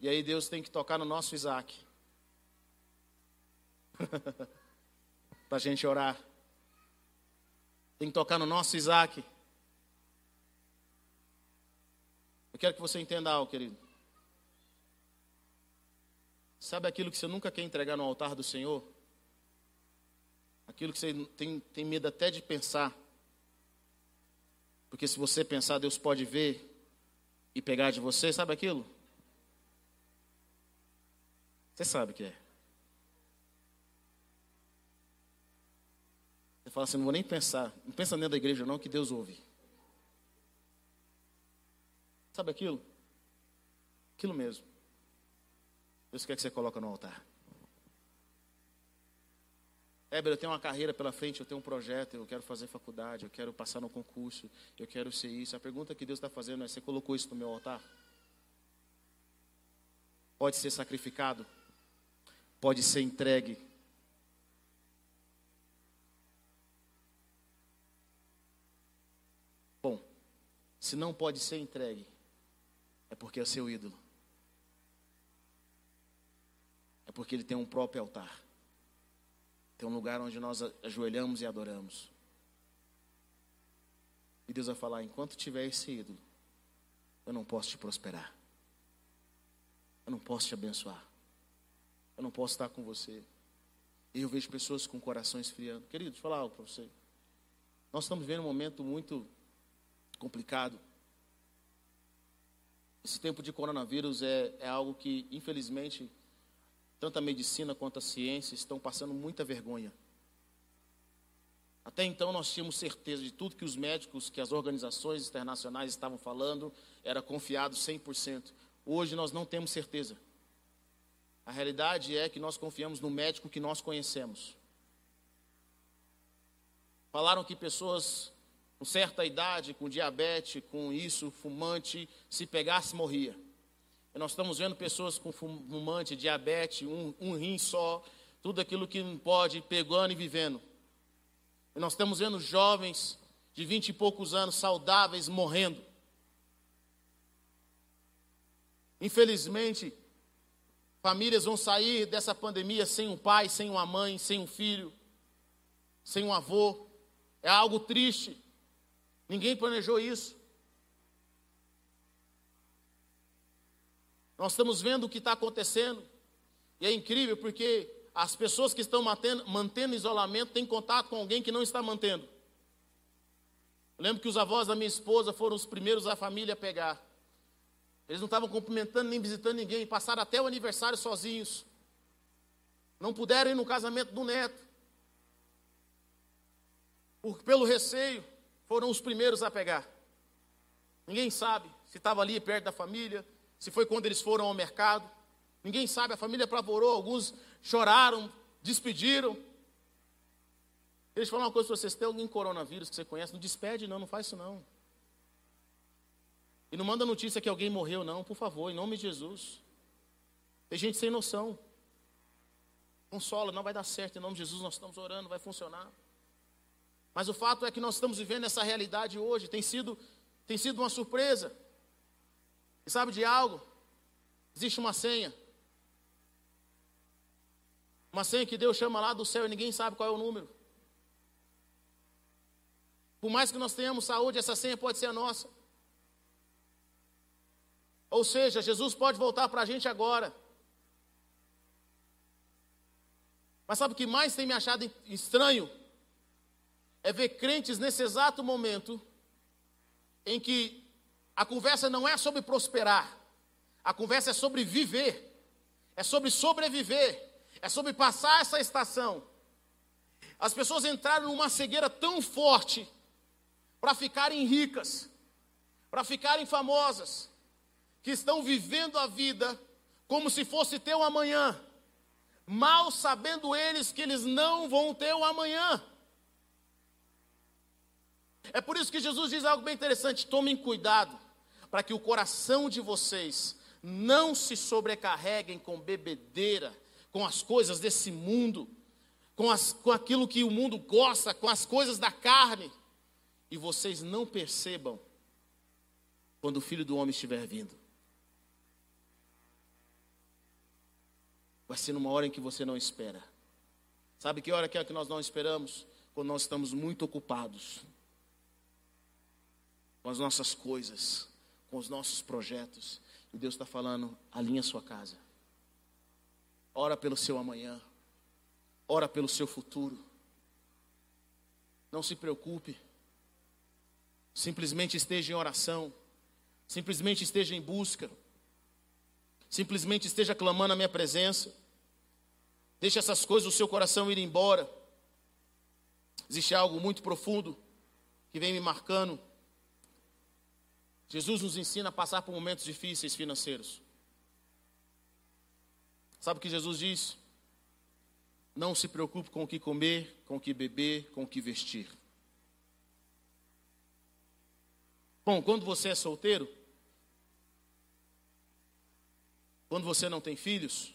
E aí Deus tem que tocar no nosso Isaac. Para a gente orar. Tem que tocar no nosso Isaac. Eu quero que você entenda algo, querido. Sabe aquilo que você nunca quer entregar no altar do Senhor? Aquilo que você tem, tem medo até de pensar. Porque se você pensar, Deus pode ver e pegar de você, sabe aquilo? Você sabe o que é. Fala assim, não vou nem pensar. Não pensa dentro da igreja não, que Deus ouve. Sabe aquilo? Aquilo mesmo. Deus quer que você coloque no altar. Éber, eu tenho uma carreira pela frente, eu tenho um projeto, eu quero fazer faculdade, eu quero passar no concurso, eu quero ser isso. A pergunta que Deus está fazendo é: você colocou isso no meu altar? Pode ser sacrificado? Pode ser entregue? Bom, se não pode ser entregue, é porque é seu ídolo. É porque ele tem um próprio altar. Tem um lugar onde nós ajoelhamos e adoramos. E Deus vai falar: enquanto tiver esse ídolo, eu não posso te prosperar. Eu não posso te abençoar. Eu não posso estar com você. E eu vejo pessoas com corações esfriando. Querido, deixa eu falar algo para você. Nós estamos vivendo um momento muito complicado. Esse tempo de coronavírus é, é algo que, infelizmente, tanto a medicina quanto a ciência estão passando muita vergonha. Até então nós tínhamos certeza de tudo que os médicos, que as organizações internacionais estavam falando, era confiado 100%. Hoje nós não temos certeza. A realidade é que nós confiamos no médico que nós conhecemos. Falaram que pessoas com certa idade, com diabetes, com isso, fumante, se pegasse, morria. E nós estamos vendo pessoas com fumante, diabetes, um, um rim só, tudo aquilo que não pode, pegando e vivendo. E nós estamos vendo jovens de vinte e poucos anos, saudáveis, morrendo. Infelizmente, famílias vão sair dessa pandemia sem um pai, sem uma mãe, sem um filho, sem um avô. É algo triste. Ninguém planejou isso. Nós estamos vendo o que está acontecendo. E é incrível porque as pessoas que estão mantendo, mantendo isolamento têm contato com alguém que não está mantendo. Eu lembro que os avós da minha esposa foram os primeiros da família a pegar. Eles não estavam cumprimentando nem visitando ninguém, passaram até o aniversário sozinhos. Não puderam ir no casamento do neto. Por, pelo receio, foram os primeiros a pegar. Ninguém sabe se estava ali perto da família, se foi quando eles foram ao mercado. Ninguém sabe, a família apavorou, alguns choraram, despediram. Eles falam uma coisa para vocês: tem alguém coronavírus que você conhece? Não despede, não, não faz isso não. E não manda notícia que alguém morreu, não, por favor, em nome de Jesus. Tem gente sem noção. Consola, não vai dar certo, em nome de Jesus, nós estamos orando, vai funcionar. Mas o fato é que nós estamos vivendo essa realidade hoje, tem sido, tem sido uma surpresa. E sabe de algo? Existe uma senha. Uma senha que Deus chama lá do céu e ninguém sabe qual é o número. Por mais que nós tenhamos saúde, essa senha pode ser a nossa. Ou seja, Jesus pode voltar para a gente agora. Mas sabe o que mais tem me achado estranho? É ver crentes nesse exato momento em que a conversa não é sobre prosperar, a conversa é sobre viver, é sobre sobreviver, é sobre passar essa estação. As pessoas entraram numa cegueira tão forte para ficarem ricas, para ficarem famosas, que estão vivendo a vida como se fosse ter um amanhã, mal sabendo eles que eles não vão ter o um amanhã. É por isso que Jesus diz algo bem interessante: tomem cuidado, para que o coração de vocês não se sobrecarreguem com bebedeira, com as coisas desse mundo, com, as, com aquilo que o mundo gosta, com as coisas da carne, e vocês não percebam quando o filho do homem estiver vindo. Vai ser numa hora em que você não espera. Sabe que hora que é que nós não esperamos? Quando nós estamos muito ocupados com as nossas coisas, com os nossos projetos. E Deus está falando: alinha sua casa. Ora pelo seu amanhã. Ora pelo seu futuro. Não se preocupe. Simplesmente esteja em oração. Simplesmente esteja em busca. Simplesmente esteja clamando a minha presença. Deixe essas coisas do seu coração ir embora. Existe algo muito profundo que vem me marcando. Jesus nos ensina a passar por momentos difíceis financeiros. Sabe o que Jesus diz? Não se preocupe com o que comer, com o que beber, com o que vestir. Bom, quando você é solteiro, quando você não tem filhos,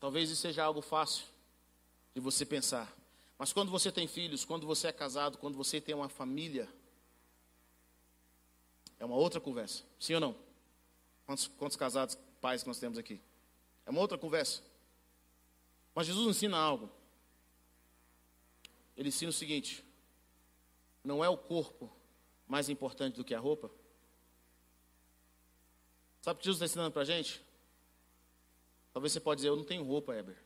talvez isso seja algo fácil de você pensar. Mas quando você tem filhos, quando você é casado, quando você tem uma família, é uma outra conversa. Sim ou não? Quantos, quantos casados, pais que nós temos aqui? É uma outra conversa. Mas Jesus ensina algo. Ele ensina o seguinte: não é o corpo mais importante do que a roupa? Sabe o que Jesus está ensinando para a gente? Talvez você pode dizer, eu não tenho roupa, Heber.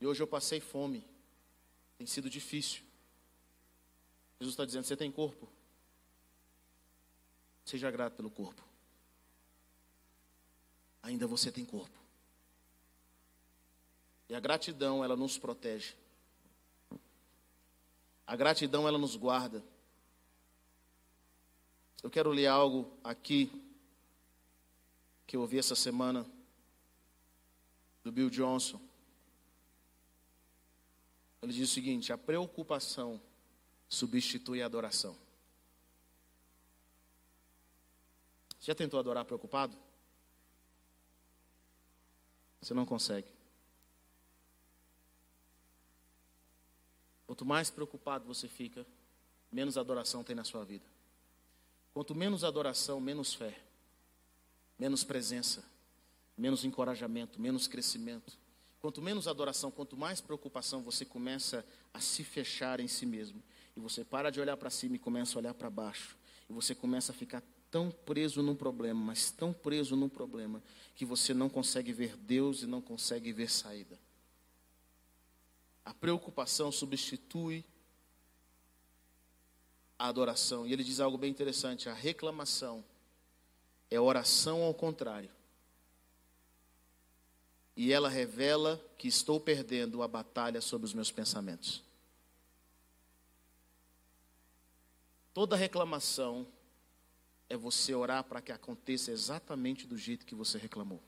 E hoje eu passei fome. Tem sido difícil. Jesus está dizendo, você tem corpo. Seja grato pelo corpo. Ainda você tem corpo. E a gratidão, ela nos protege. A gratidão, ela nos guarda. Eu quero ler algo aqui que eu ouvi essa semana do Bill Johnson. Ele diz o seguinte: a preocupação substitui a adoração. Já tentou adorar preocupado? Você não consegue. Quanto mais preocupado você fica, menos adoração tem na sua vida. Quanto menos adoração, menos fé, menos presença, menos encorajamento, menos crescimento. Quanto menos adoração, quanto mais preocupação você começa a se fechar em si mesmo. E você para de olhar para cima e começa a olhar para baixo. E você começa a ficar tão preso num problema, mas tão preso num problema, que você não consegue ver Deus e não consegue ver saída. A preocupação substitui a adoração. E ele diz algo bem interessante: a reclamação é oração ao contrário. E ela revela que estou perdendo a batalha sobre os meus pensamentos. Toda reclamação é você orar para que aconteça exatamente do jeito que você reclamou.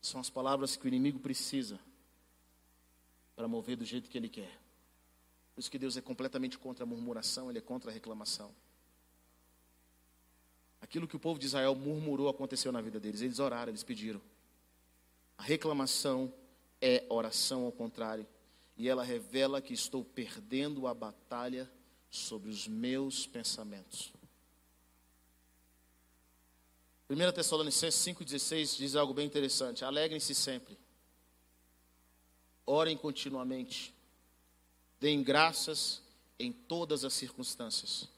São as palavras que o inimigo precisa para mover do jeito que ele quer. Por isso que Deus é completamente contra a murmuração, ele é contra a reclamação. Aquilo que o povo de Israel murmurou aconteceu na vida deles. Eles oraram, eles pediram. A reclamação é oração ao contrário e ela revela que estou perdendo a batalha sobre os meus pensamentos. 1 Tessalonicenses 5,16 diz algo bem interessante: alegrem-se sempre, orem continuamente, deem graças em todas as circunstâncias,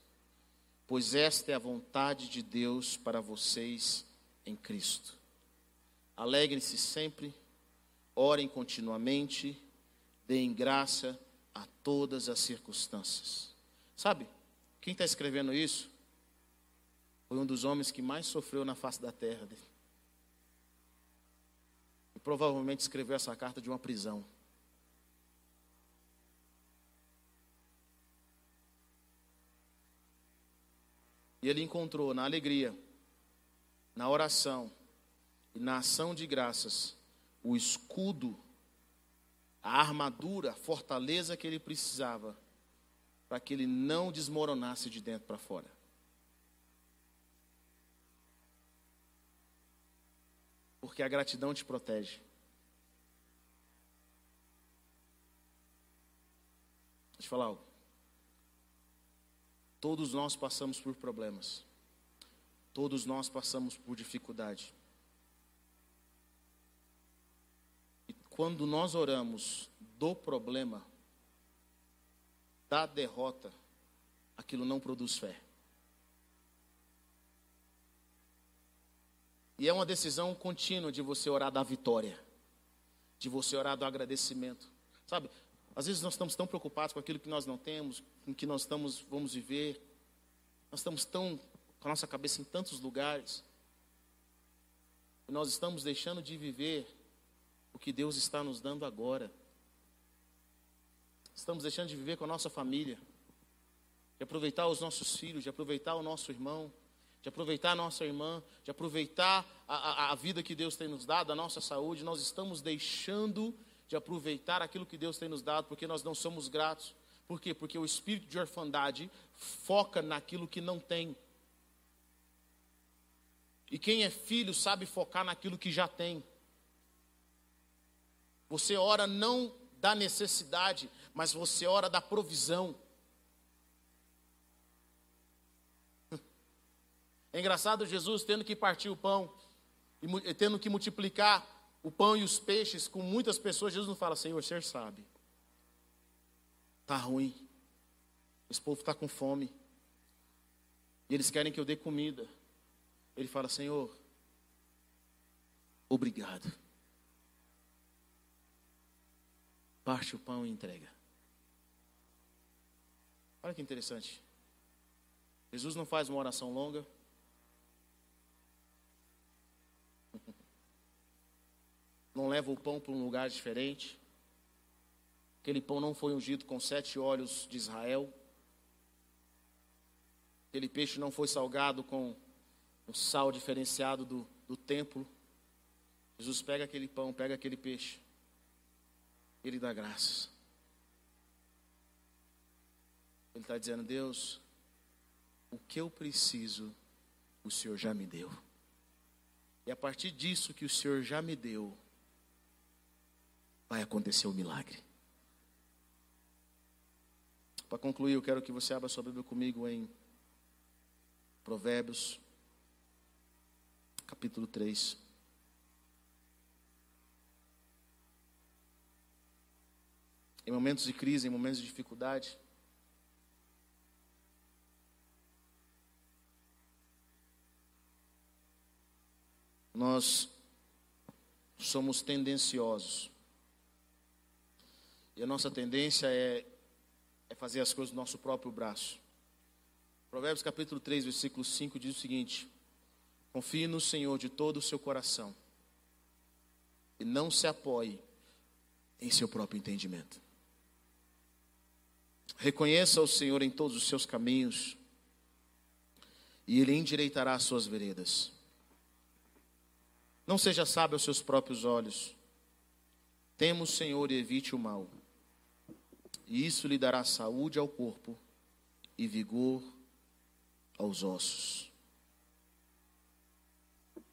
pois esta é a vontade de Deus para vocês em Cristo. Alegrem-se sempre, orem continuamente, deem graça a todas as circunstâncias. Sabe, quem está escrevendo isso foi um dos homens que mais sofreu na face da terra. E provavelmente escreveu essa carta de uma prisão. E ele encontrou na alegria, na oração e na ação de graças o escudo, a armadura, a fortaleza que ele precisava para que ele não desmoronasse de dentro para fora. Porque a gratidão te protege. Deixa eu te falar algo. Todos nós passamos por problemas. Todos nós passamos por dificuldade. Quando nós oramos do problema, da derrota, aquilo não produz fé. E é uma decisão contínua de você orar da vitória, de você orar do agradecimento. Sabe, às vezes nós estamos tão preocupados com aquilo que nós não temos, com o que nós estamos, vamos viver. Nós estamos tão com a nossa cabeça em tantos lugares. E nós estamos deixando de viver o que Deus está nos dando agora. Estamos deixando de viver com a nossa família, de aproveitar os nossos filhos, de aproveitar o nosso irmão, de aproveitar a nossa irmã, de aproveitar a, a, a vida que Deus tem nos dado, a nossa saúde. Nós estamos deixando de aproveitar aquilo que Deus tem nos dado, porque nós não somos gratos. Por quê? Porque o espírito de orfandade foca naquilo que não tem. E quem é filho sabe focar naquilo que já tem. Você ora não da necessidade, mas você ora da provisão. É engraçado Jesus tendo que partir o pão e tendo que multiplicar o pão e os peixes com muitas pessoas, Jesus não fala, Senhor, o sabe. Está ruim. Esse povo está com fome. E eles querem que eu dê comida. Ele fala, Senhor, obrigado. Parte o pão e entrega. Olha que interessante. Jesus não faz uma oração longa. não leva o pão para um lugar diferente. Aquele pão não foi ungido com sete olhos de Israel. Aquele peixe não foi salgado com o sal diferenciado do, do templo. Jesus pega aquele pão, pega aquele peixe. Ele dá graças. Ele está dizendo: Deus, o que eu preciso, o Senhor já me deu. E a partir disso que o Senhor já me deu, vai acontecer o um milagre. Para concluir, eu quero que você abra sua Bíblia comigo em Provérbios, capítulo 3. Em momentos de crise, em momentos de dificuldade, nós somos tendenciosos e a nossa tendência é, é fazer as coisas do nosso próprio braço. Provérbios capítulo 3, versículo 5 diz o seguinte: Confie no Senhor de todo o seu coração e não se apoie em seu próprio entendimento. Reconheça o Senhor em todos os seus caminhos e Ele endireitará as suas veredas. Não seja sábio aos seus próprios olhos. Temo o Senhor e evite o mal e isso lhe dará saúde ao corpo e vigor aos ossos.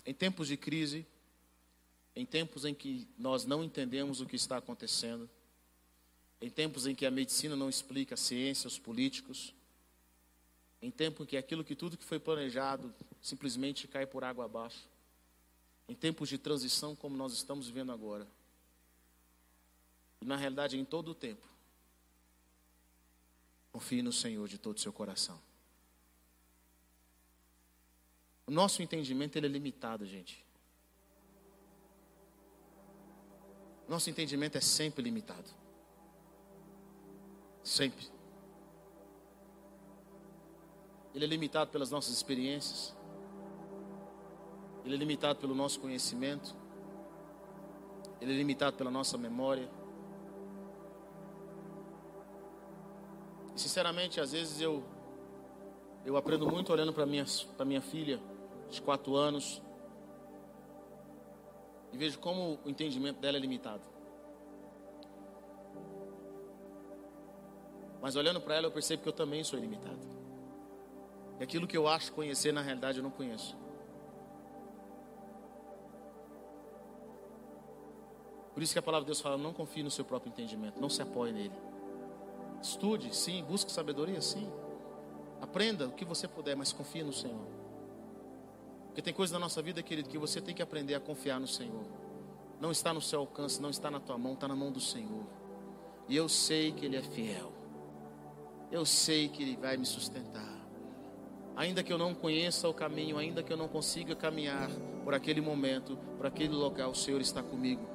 Em tempos de crise, em tempos em que nós não entendemos o que está acontecendo, em tempos em que a medicina não explica a ciência, os políticos, Em tempo em que aquilo que tudo que foi planejado simplesmente cai por água abaixo. Em tempos de transição como nós estamos vivendo agora. E na realidade, em todo o tempo, confie no Senhor de todo o seu coração. O nosso entendimento ele é limitado, gente. Nosso entendimento é sempre limitado. Sempre. Ele é limitado pelas nossas experiências. Ele é limitado pelo nosso conhecimento. Ele é limitado pela nossa memória. E, sinceramente, às vezes eu eu aprendo muito olhando para minha para minha filha de quatro anos e vejo como o entendimento dela é limitado. Mas olhando para ela, eu percebo que eu também sou ilimitado. E aquilo que eu acho conhecer, na realidade, eu não conheço. Por isso que a palavra de Deus fala: não confie no seu próprio entendimento, não se apoie nele. Estude, sim, busque sabedoria, sim. Aprenda o que você puder, mas confie no Senhor. Porque tem coisas na nossa vida, querido, que você tem que aprender a confiar no Senhor. Não está no seu alcance, não está na tua mão, está na mão do Senhor. E eu sei que Ele é fiel. Eu sei que Ele vai me sustentar. Ainda que eu não conheça o caminho, ainda que eu não consiga caminhar por aquele momento, por aquele local, o Senhor está comigo.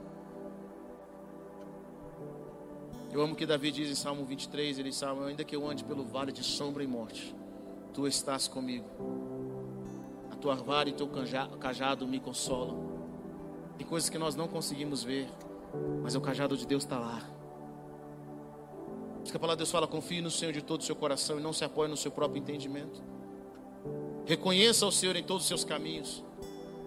Eu amo que Davi diz em Salmo 23, ele diz, ainda que eu ande pelo vale de sombra e morte, Tu estás comigo. A Tua vara e Teu cajado me consolam. Tem coisas que nós não conseguimos ver, mas o cajado de Deus está lá. Que a palavra de Deus fala, confie no Senhor de todo o seu coração e não se apoie no seu próprio entendimento. Reconheça o Senhor em todos os seus caminhos.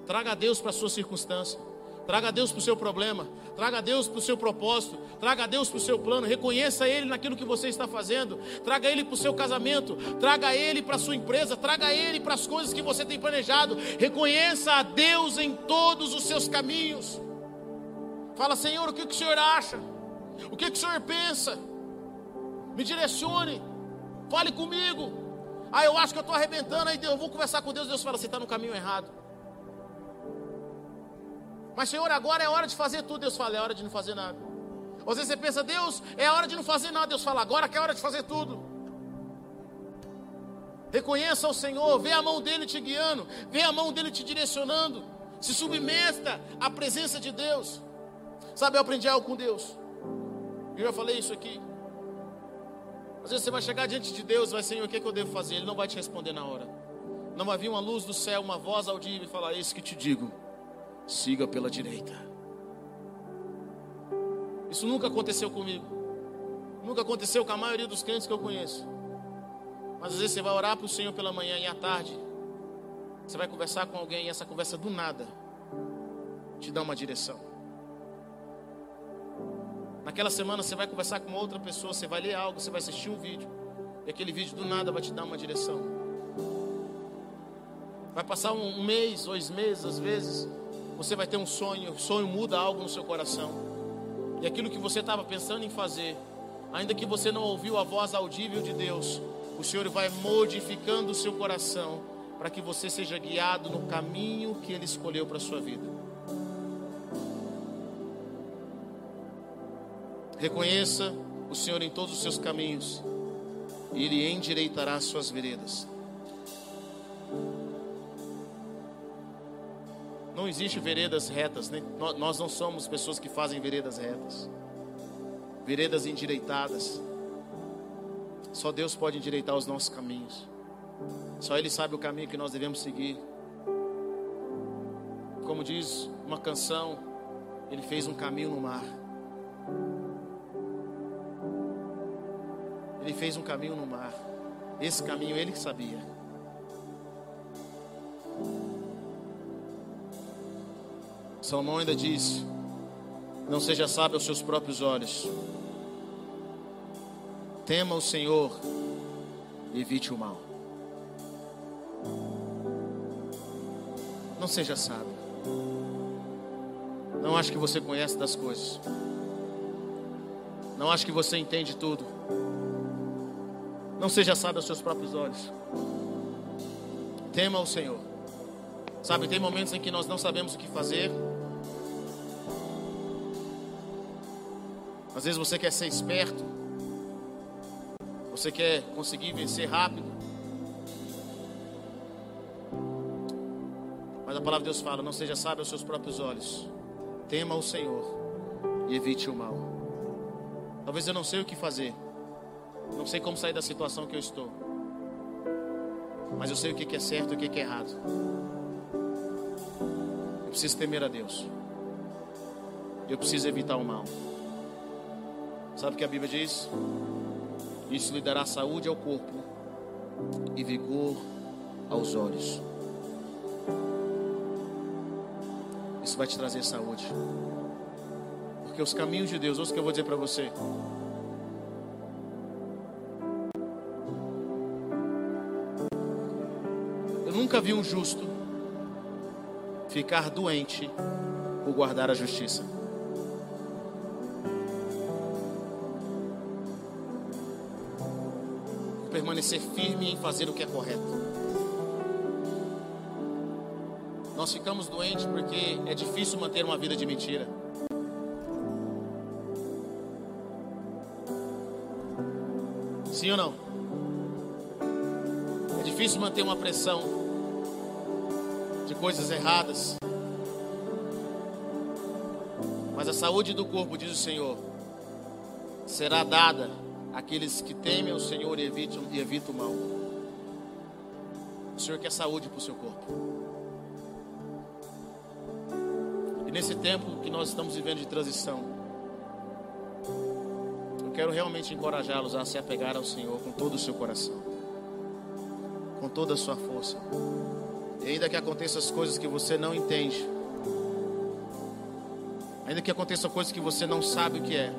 Traga Deus para a sua circunstância. Traga Deus para o seu problema. Traga Deus para o seu propósito. Traga Deus para o seu plano. Reconheça Ele naquilo que você está fazendo. Traga Ele para o seu casamento. Traga Ele para a sua empresa. Traga Ele para as coisas que você tem planejado. Reconheça a Deus em todos os seus caminhos. Fala, Senhor, o que, que o Senhor acha? O que, que o Senhor pensa? Me direcione. Fale comigo. Ah, eu acho que eu estou arrebentando. Aí eu vou conversar com Deus. Deus fala: Você está no caminho errado. Mas, Senhor, agora é hora de fazer tudo. Deus fala, é hora de não fazer nada. Às vezes você pensa, Deus, é hora de não fazer nada. Deus fala, agora que é hora de fazer tudo. Reconheça o Senhor, vê a mão dele te guiando, vê a mão dele te direcionando. Se submeta à presença de Deus. Sabe, eu aprendi algo com Deus. Eu já falei isso aqui. Às vezes você vai chegar diante de Deus, vai, Senhor, o que, é que eu devo fazer? Ele não vai te responder na hora. Não vai vir uma luz do céu, uma voz audível e falar: Isso que te digo siga pela direita. Isso nunca aconteceu comigo. Nunca aconteceu com a maioria dos crentes que eu conheço. Mas às vezes você vai orar para o Senhor pela manhã e à tarde, você vai conversar com alguém e essa conversa do nada te dá uma direção. Naquela semana você vai conversar com outra pessoa, você vai ler algo, você vai assistir um vídeo, e aquele vídeo do nada vai te dar uma direção. Vai passar um, mês, dois meses, às vezes, você vai ter um sonho, o sonho muda algo no seu coração. E aquilo que você estava pensando em fazer, ainda que você não ouviu a voz audível de Deus, o Senhor vai modificando o seu coração para que você seja guiado no caminho que Ele escolheu para a sua vida. Reconheça o Senhor em todos os seus caminhos, e Ele endireitará as suas veredas. Não existe veredas retas, né? nós não somos pessoas que fazem veredas retas, veredas endireitadas. Só Deus pode endireitar os nossos caminhos. Só Ele sabe o caminho que nós devemos seguir. Como diz uma canção, Ele fez um caminho no mar. Ele fez um caminho no mar. Esse caminho Ele que sabia. Salomão ainda diz: Não seja sábio aos seus próprios olhos. Tema o Senhor e evite o mal. Não seja sábio. Não acho que você conhece das coisas. Não acho que você entende tudo. Não seja sábio aos seus próprios olhos. Tema o Senhor. Sabe, tem momentos em que nós não sabemos o que fazer. Às vezes você quer ser esperto. Você quer conseguir vencer rápido. Mas a palavra de Deus fala: não seja sábio aos seus próprios olhos. Tema o Senhor e evite o mal. Talvez eu não sei o que fazer. Não sei como sair da situação que eu estou. Mas eu sei o que é certo e o que é errado. Eu preciso temer a Deus. Eu preciso evitar o mal. Sabe o que a Bíblia diz? Isso lhe dará saúde ao corpo e vigor aos olhos. Isso vai te trazer saúde. Porque os caminhos de Deus, ouça o que eu vou dizer para você. Nunca vi um justo ficar doente por guardar a justiça. Permanecer firme em fazer o que é correto. Nós ficamos doentes porque é difícil manter uma vida de mentira. Sim ou não? É difícil manter uma pressão coisas erradas. Mas a saúde do corpo, diz o Senhor, será dada àqueles que temem o Senhor e evitam, e evitam o mal. O Senhor quer saúde para o seu corpo. E nesse tempo que nós estamos vivendo de transição, eu quero realmente encorajá-los a se apegar ao Senhor com todo o seu coração, com toda a sua força. E ainda que aconteçam as coisas que você não entende, ainda que aconteçam coisas que você não sabe o que é,